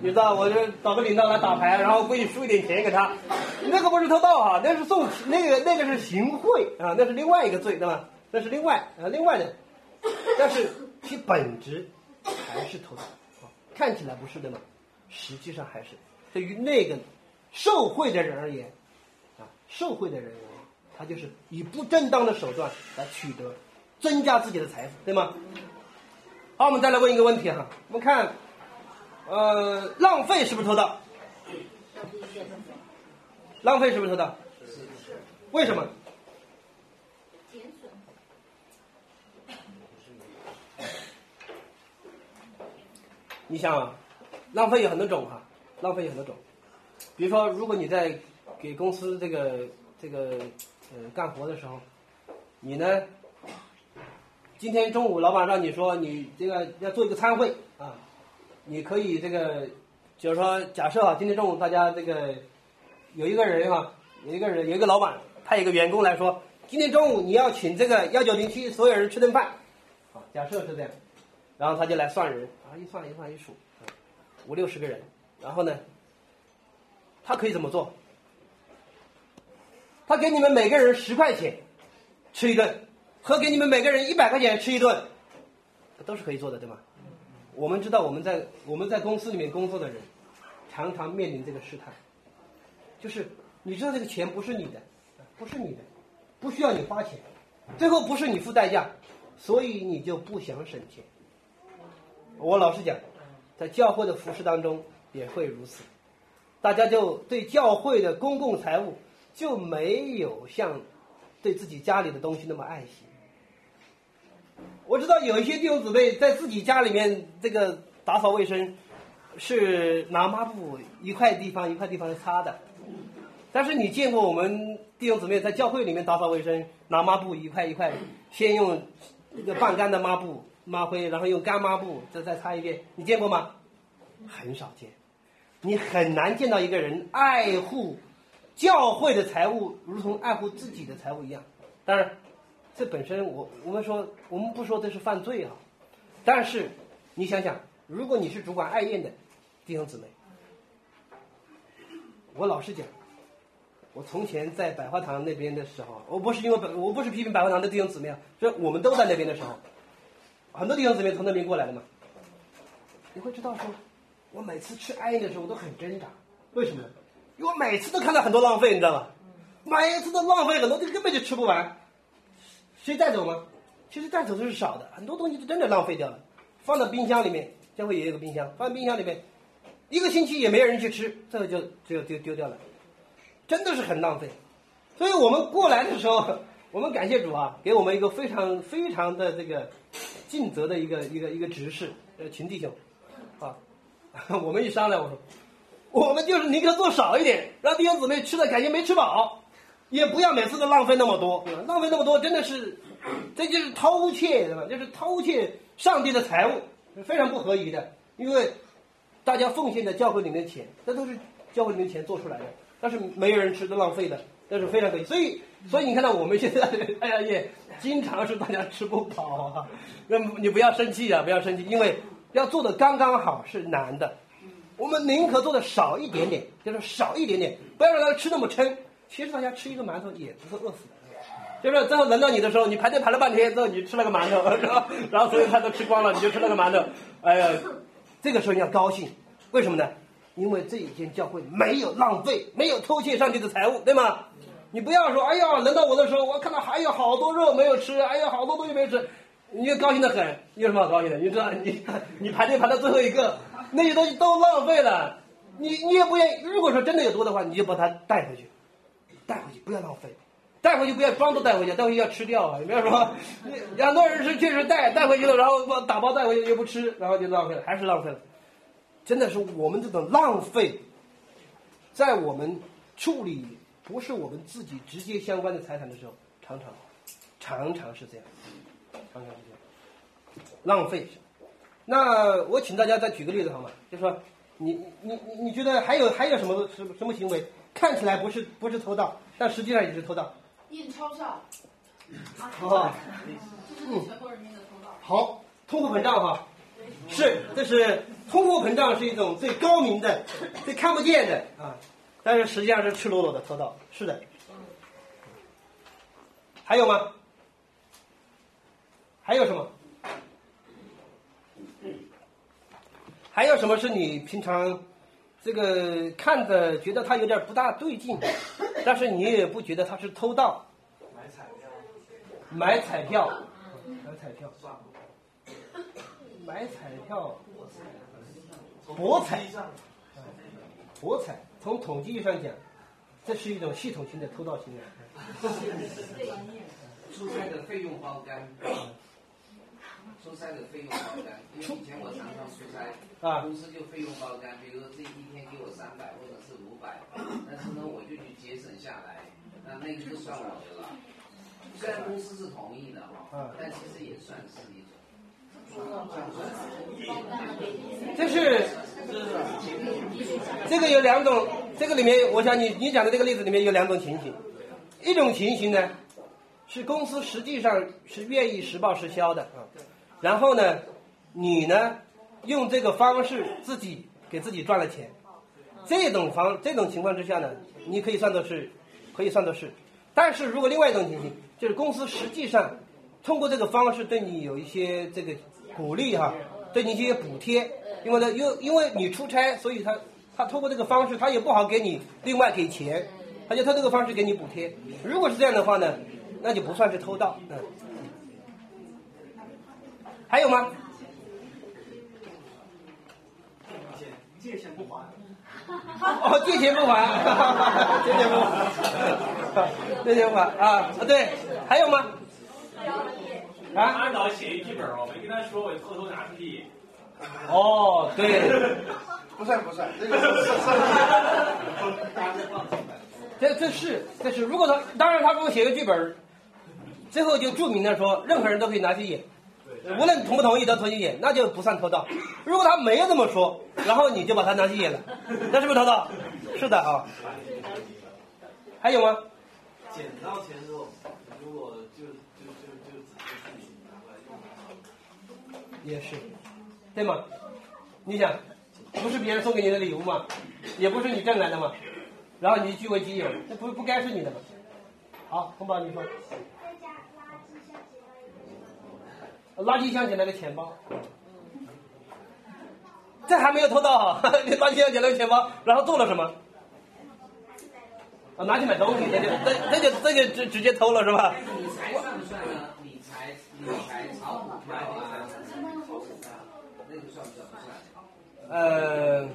你知道，我就找个领导来打牌，然后故意输一点钱给他，那个不是偷盗哈，那是送，那个那个是行贿啊，那是另外一个罪，对吧？那是另外啊，另外的，但是其本质还是偷盗，看起来不是的嘛，实际上还是对于那个受贿的人而言，啊，受贿的人而言，他就是以不正当的手段来取得，增加自己的财富，对吗？好，我们再来问一个问题哈，我们看。呃，浪费是不是偷盗？浪费是不是偷盗？是为什么？你想啊，浪费有很多种哈，浪费有很多种。比如说，如果你在给公司这个这个呃干活的时候，你呢，今天中午老板让你说你这个要做一个参会啊。你可以这个，就是说，假设啊，今天中午大家这个有一个人啊，有一个人有一个老板派一个员工来说，今天中午你要请这个幺九零七所有人吃顿饭，啊，假设是这样，然后他就来算人啊，一算一算一数，五六十个人，然后呢，他可以怎么做？他给你们每个人十块钱吃一顿，和给你们每个人一百块钱吃一顿，都是可以做的，对吗？我们知道，我们在我们在公司里面工作的人，常常面临这个试探，就是你知道这个钱不是你的，不是你的，不需要你花钱，最后不是你付代价，所以你就不想省钱。我老实讲，在教会的服饰当中也会如此，大家就对教会的公共财物就没有像对自己家里的东西那么爱惜。我知道有一些弟兄姊妹在自己家里面这个打扫卫生，是拿抹布一块地方一块地方擦的，但是你见过我们弟兄姊妹在教会里面打扫卫生拿抹布一块一块，先用一个半干的抹布抹灰，然后用干抹布再再擦一遍，你见过吗？很少见。你很难见到一个人爱护教会的财物，如同爱护自己的财物一样。当然，这本身我我们说我们不说这是犯罪啊，但是你想想，如果你是主管爱宴的弟兄姊妹，我老实讲，我从前在百花堂那边的时候，我不是因为百我不是批评百花堂的弟兄姊妹啊，就我们都在那边的时候，很多弟兄姊妹从那边过来的嘛，你会知道说。我每次吃安逸的时候，我都很挣扎，为什么？因为我每次都看到很多浪费，你知道吧？每次都浪费很多，这根本就吃不完。谁带走吗？其实带走的是少的，很多东西是真的浪费掉了，放到冰箱里面，将会也有个冰箱，放在冰箱里面，一个星期也没有人去吃，这个就就丢丢掉了，真的是很浪费。所以我们过来的时候，我们感谢主啊，给我们一个非常非常的这个尽责的一个一个一个指示，呃，秦弟兄，啊。我们一商量，我说，我们就是宁可做少一点，让弟兄姊妹吃的感觉没吃饱，也不要每次都浪费那么多，浪费那么多真的是，这就是偷窃，对吧？就是偷窃上帝的财物，非常不合宜的。因为大家奉献在教会里面的钱，这都是教会里面钱做出来的，但是没有人吃，都浪费的，那是非常可以。所以，所以你看到我们现在哎呀也经常是大家吃不饱啊，那你不要生气啊，不要生气，因为。要做的刚刚好是难的，我们宁可做的少一点点，就是少一点点，不要让他吃那么撑。其实大家吃一个馒头也不会饿死的，就是最后轮到你的时候，你排队排了半天之后，你吃了个馒头，然后所有菜都吃光了，你就吃了个馒头，哎呀，这个时候你要高兴，为什么呢？因为这一间教会没有浪费，没有偷窃上帝的财物，对吗？你不要说，哎呀，轮到我的时候，我看到还有好多肉没有吃，哎呀，好多东西没吃。你就高兴的很，你有什么好高兴的？你知道，你 你排队排到最后一个，那些东西都浪费了，你你也不愿意。如果说真的有多的话，你就把它带回去，带回去不要浪费，带回去不要装都带回去，带回去要吃掉啊！你不要说，很多人是确实带带回去了，然后把打包带回去又不吃，然后就浪费了，还是浪费了。真的是我们这种浪费，在我们处理不是我们自己直接相关的财产的时候，常常常常是这样。浪费。那我请大家再举个例子好吗？就说你你你你觉得还有还有什么什么什么行为看起来不是不是偷盗，但实际上也是偷盗？印钞票。啊，这是全国人民的偷盗。好，通货膨胀哈，是这是通货膨胀是一种最高明的、最看不见的啊，但是实际上是赤裸裸的偷盗，是的。还有吗？还有什么？还有什么是你平常这个看着觉得他有点不大对劲，但是你也不觉得他是偷盗？买彩票。买彩票。买彩票。买彩票。博彩。博彩。从统计上讲，这是一种系统性的偷盗行为。出差的费用包干。出差的费用包干，因为以前我常常出差，公司就费用包干，比如说这一天给我三百或者是五百，但是呢我就去节省下来，那那个就算我的了。虽然公司是同意的哈，但其实也算是一种。这是，这个有两种，这个里面我想你你讲的这个例子里面有两种情形，一种情形呢是公司实际上是愿意实报实销的啊。然后呢，你呢，用这个方式自己给自己赚了钱，这种方这种情况之下呢，你可以算作是，可以算作是。但是如果另外一种情形，就是公司实际上通过这个方式对你有一些这个鼓励哈，对你一些补贴，因为呢，因因为你出差，所以他他通过这个方式，他也不好给你另外给钱，他就他这个方式给你补贴。如果是这样的话呢，那就不算是偷盗，嗯。还有吗？借钱不还。哦，借钱不还，借钱不还，借钱不还啊！啊对，还有吗？啊？按导写一剧本我没跟他说，我偷偷拿出去。哦，对。不算不算，这个是是。这这是这是，如果他当然他给我写个剧本，最后就注明了说，任何人都可以拿去演。无论同不同意都投进去，那就不算偷盗。如果他没有这么说，然后你就把他拿去演了，那是不是偷盗？是的啊。还有吗？捡到钱之后，如果就就就就拿过来用。也是，对吗？你想，不是别人送给你的礼物吗？也不是你挣来的吗？然后你据为己有，这不不该是你的吗？好，红宝你说。垃圾箱捡来的钱包，这还没有偷到哈！你 垃圾箱捡了个钱包，然后做了什么？啊，拿去买东西，这就这这就这就直直接偷了是吧？理财算不算呢？理财理财炒股票啊，那个算不算？不算。呃，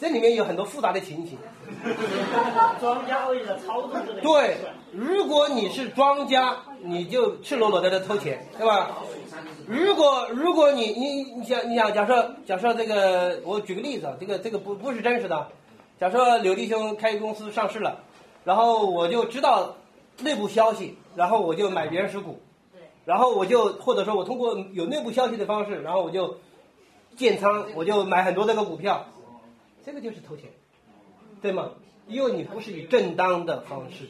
这里面有很多复杂的情形。庄家为了操纵这个。对，如果你是庄家，你就赤裸裸在这偷钱，对吧？如果如果你你你想你想假设假设这个，我举个例子啊，这个这个不不是真实的。假设柳弟兄开公司上市了，然后我就知道内部消息，然后我就买别人持股，然后我就或者说我通过有内部消息的方式，然后我就建仓，我就买很多这个股票，这个就是偷钱，对吗？因为你不是以正当的方式，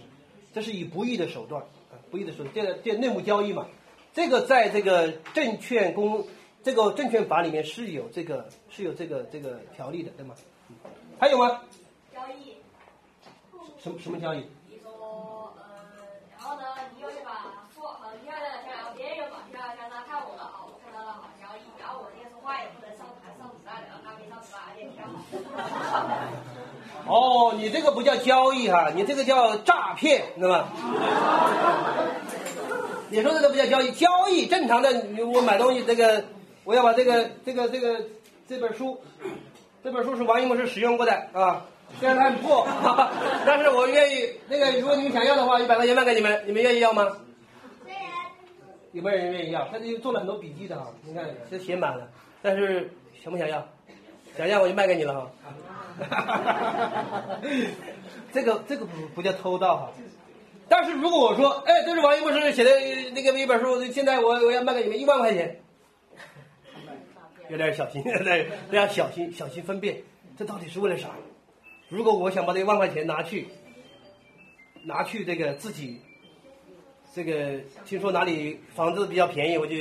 这是以不义的手段啊，不义的手段，这个这内幕交易嘛，这个在这个证券公这个证券法里面是有这个是有这个这个条例的，对吗？还有吗？交易。什么什么交易？你说呃，然后呢，你有一把货，很漂亮的票，别人他看我的好，我看到了好交易，然后我那说话也不能上台上子弹的，他没上。哦，你这个不叫交易哈，你这个叫诈骗，知道吗？你说这个不叫交易，交易正常的，我买东西这个，我要把这个这个这个这本书，这本书是王一博士使用过的啊。虽然它很破，但是我愿意那个，如果你们想要的话，一百块钱卖给你们，你们愿意要吗？有没有人愿意要？他这做了很多笔记的哈，你看这写满了，但是想不想要？想要我就卖给你了哈。哈哈哈这个这个不不叫偷盗哈，但是如果我说，哎，这是王一博士写的那个一本书，现在我我要卖给你们一万块钱，有点小心，对，要小心小心分辨，这到底是为了啥？如果我想把这一万块钱拿去，拿去这个自己，这个听说哪里房子比较便宜，我就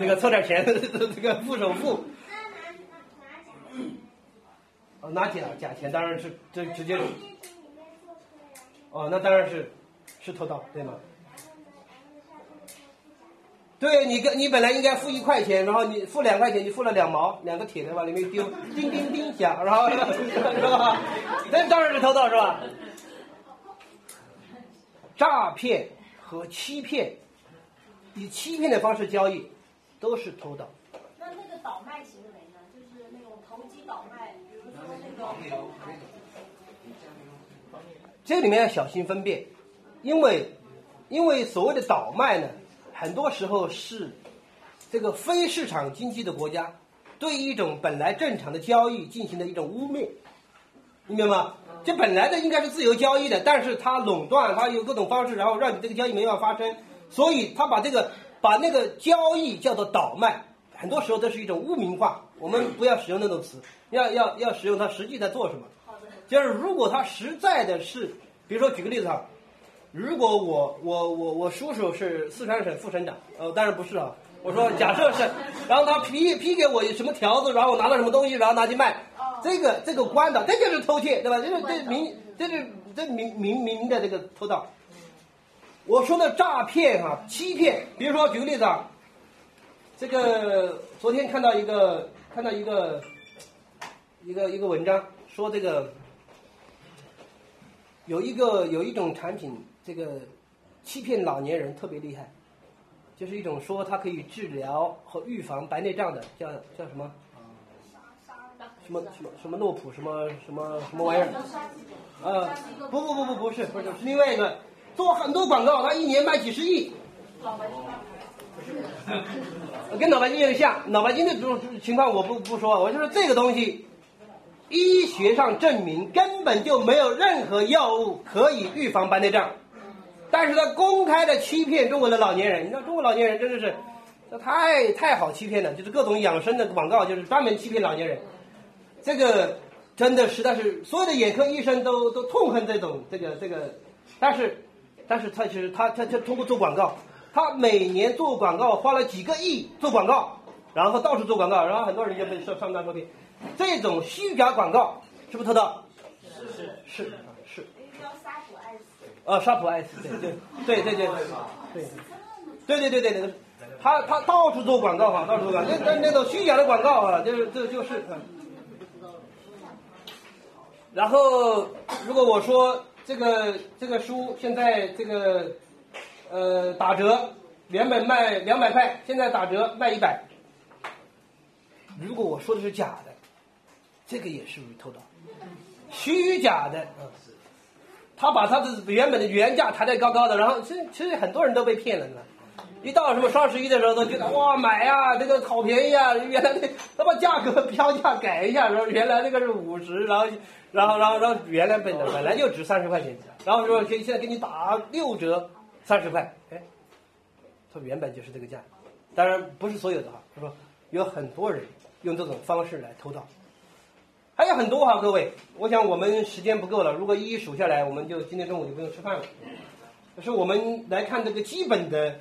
这个凑点钱，这个付首付。拿假假钱当然是这直接。哦，那当然是是偷盗，对吗？对你跟你本来应该付一块钱，然后你付两块钱，你付了两毛，两个铁的往里面丢，叮叮叮响，然后是吧？那当然是偷盗，是吧？诈骗和欺骗，以欺骗的方式交易，都是偷盗。那那个倒卖行为呢？就是那种投机倒卖，比如说那个。这里面要小心分辨，因为因为所谓的倒卖呢。很多时候是这个非市场经济的国家对一种本来正常的交易进行的一种污蔑，明白吗？这本来的应该是自由交易的，但是它垄断，它有各种方式，然后让你这个交易没法发生，所以他把这个把那个交易叫做倒卖，很多时候都是一种污名化。我们不要使用那种词，要要要使用它实际在做什么。就是如果他实在的是，比如说举个例子哈。如果我我我我叔叔是四川省副省长，呃，当然不是啊。我说假设是，然后他批批给我什么条子，然后我拿了什么东西，然后拿去卖，这个这个官的，这就是偷窃，对吧？这是这明这是这明明明的这个偷盗。我说的诈骗哈，欺骗，比如说举个例子啊，这个昨天看到一个看到一个一个一个文章，说这个有一个有一种产品。这个欺骗老年人特别厉害，就是一种说它可以治疗和预防白内障的，叫叫什么？什么什么什么诺普什么什么什么玩意儿？呃，不不不不不是不是是另外一个，做很多广告，他一年卖几十亿。我 跟脑白金有点像，脑白金的这种情况我不不说，我就说这个东西，医学上证明根本就没有任何药物可以预防白内障。但是他公开的欺骗中国的老年人，你知道中国老年人真的是，这太太好欺骗了，就是各种养生的广告，就是专门欺骗老年人。这个真的实在是所有的眼科医生都都痛恨这种这个这个，但是但是他其实他他他通过做广告，他每年做广告花了几个亿做广告，然后到处做广告，然后很多人就被上上当受骗。这种虚假广告是不是偷盗？是是是。叫沙普爱斯。啊，沙普爱斯，对对对对对对对对对对对，他他到处做广告哈，到处做广告，那那那种虚假的广告啊，就是这就是。然后，如果我说这个这个书现在这个呃打折，原本卖两百块，现在打折卖一百，如果我说的是假的，这个也是属于偷盗，虚假的，嗯，他把他的原本的原价抬得高高的，然后其实其实很多人都被骗了，一到什么双十一的时候，都觉得哇买呀，这个好便宜啊！原来那他把价格标价改一下，说原来那个是五十，然后然后然后然后原来本本来就值三十块钱，然后说现现在给你打六折，三十块，哎，它原本就是这个价，当然不是所有的哈，是吧？有很多人用这种方式来偷盗，还有很多哈，各位，我想我们时间不够了，如果一一数下来，我们就今天中午就不用吃饭了。可是我们来看这个基本的。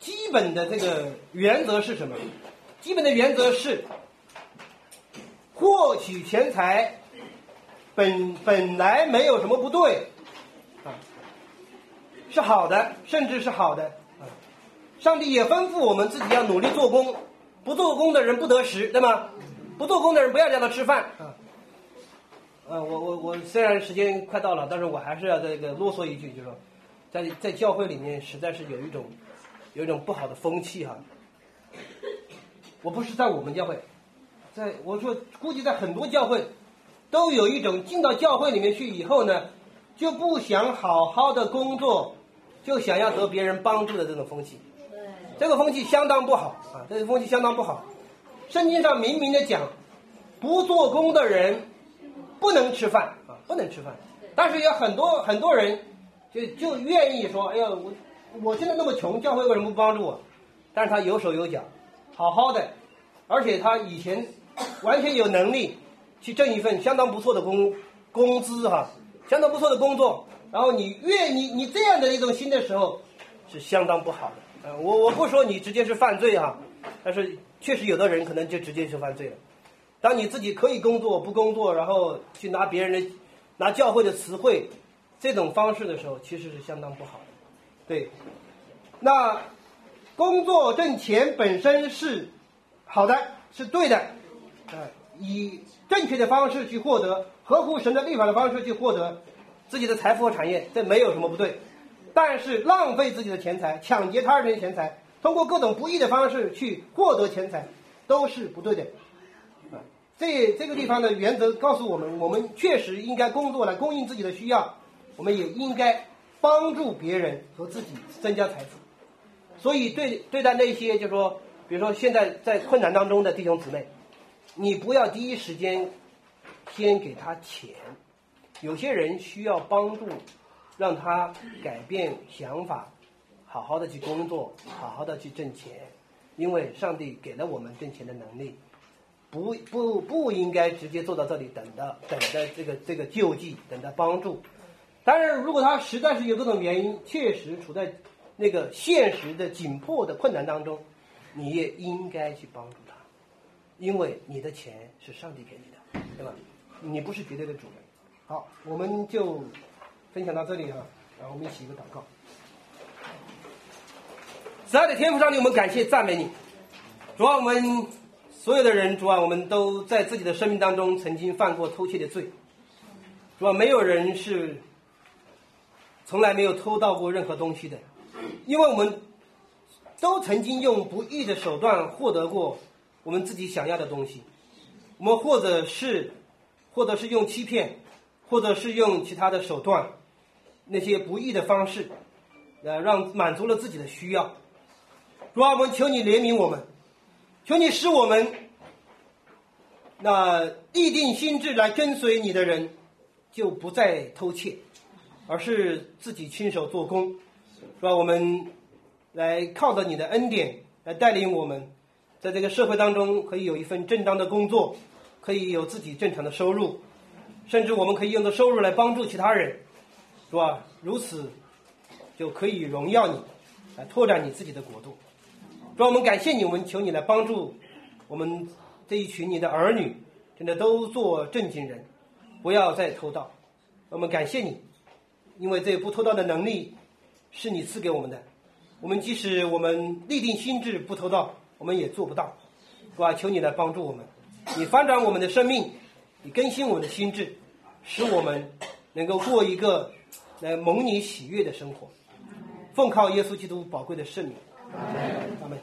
基本的这个原则是什么？基本的原则是，获取钱财本本来没有什么不对，是好的，甚至是好的啊。上帝也吩咐我们自己要努力做工，不做工的人不得食，对吗？不做工的人不要叫他吃饭啊。呃，我我我虽然时间快到了，但是我还是要这个啰嗦一句，就是说，在在教会里面实在是有一种。有一种不好的风气哈，我不是在我们教会，在我说估计在很多教会，都有一种进到教会里面去以后呢，就不想好好的工作，就想要得别人帮助的这种风气。这个风气相当不好啊，这个风气相当不好。圣经上明明的讲，不做工的人不能吃饭啊，不能吃饭。但是有很多很多人就就愿意说，哎呀我。我现在那么穷，教会为什么不帮助我？但是他有手有脚，好好的，而且他以前完全有能力去挣一份相当不错的工工资哈，相当不错的工作。然后你越你你这样的一种心的时候，是相当不好的。呃，我我不说你直接是犯罪哈，但是确实有的人可能就直接是犯罪了。当你自己可以工作不工作，然后去拿别人的拿教会的词汇这种方式的时候，其实是相当不好的。对，那工作挣钱本身是好的，是对的，呃，以正确的方式去获得，合乎神的律法的方式去获得自己的财富和产业，这没有什么不对。但是浪费自己的钱财，抢劫他人的钱财，通过各种不义的方式去获得钱财，都是不对的。啊，这这个地方的原则告诉我们，我们确实应该工作来供应自己的需要，我们也应该。帮助别人和自己增加财富，所以对对待那些就说，比如说现在在困难当中的弟兄姊妹，你不要第一时间先给他钱，有些人需要帮助，让他改变想法，好好的去工作，好好的去挣钱，因为上帝给了我们挣钱的能力，不不不应该直接坐到这里等着等着这个这个救济，等着帮助。当然，如果他实在是有各种原因，确实处在那个现实的紧迫的困难当中，你也应该去帮助他，因为你的钱是上帝给你的，对吧？你不是绝对的主人。好，我们就分享到这里哈，然后我们一起一个祷告。慈爱的天父上帝，我们感谢赞美你，主啊，我们所有的人，主啊，我们都在自己的生命当中曾经犯过偷窃的罪，主啊，没有人是。从来没有偷到过任何东西的，因为我们都曾经用不义的手段获得过我们自己想要的东西。我们或者是，或者是用欺骗，或者是用其他的手段，那些不义的方式，呃，让满足了自己的需要。主啊，我们求你怜悯我们，求你使我们那立定心智来跟随你的人，就不再偷窃。而是自己亲手做工，是吧？我们来靠着你的恩典来带领我们，在这个社会当中可以有一份正当的工作，可以有自己正常的收入，甚至我们可以用的收入来帮助其他人，是吧？如此就可以荣耀你，来拓展你自己的国度。让我们感谢你，我们求你来帮助我们这一群你的儿女，真的都做正经人，不要再偷盗。我们感谢你，因为这不偷盗的能力是你赐给我们的。我们即使我们立定心志不偷盗，我们也做不到，是吧？求你来帮助我们，你翻转我们的生命，你更新我们的心智，使我们能够过一个来蒙你喜悦的生活。奉靠耶稣基督宝贵的圣名。阿门。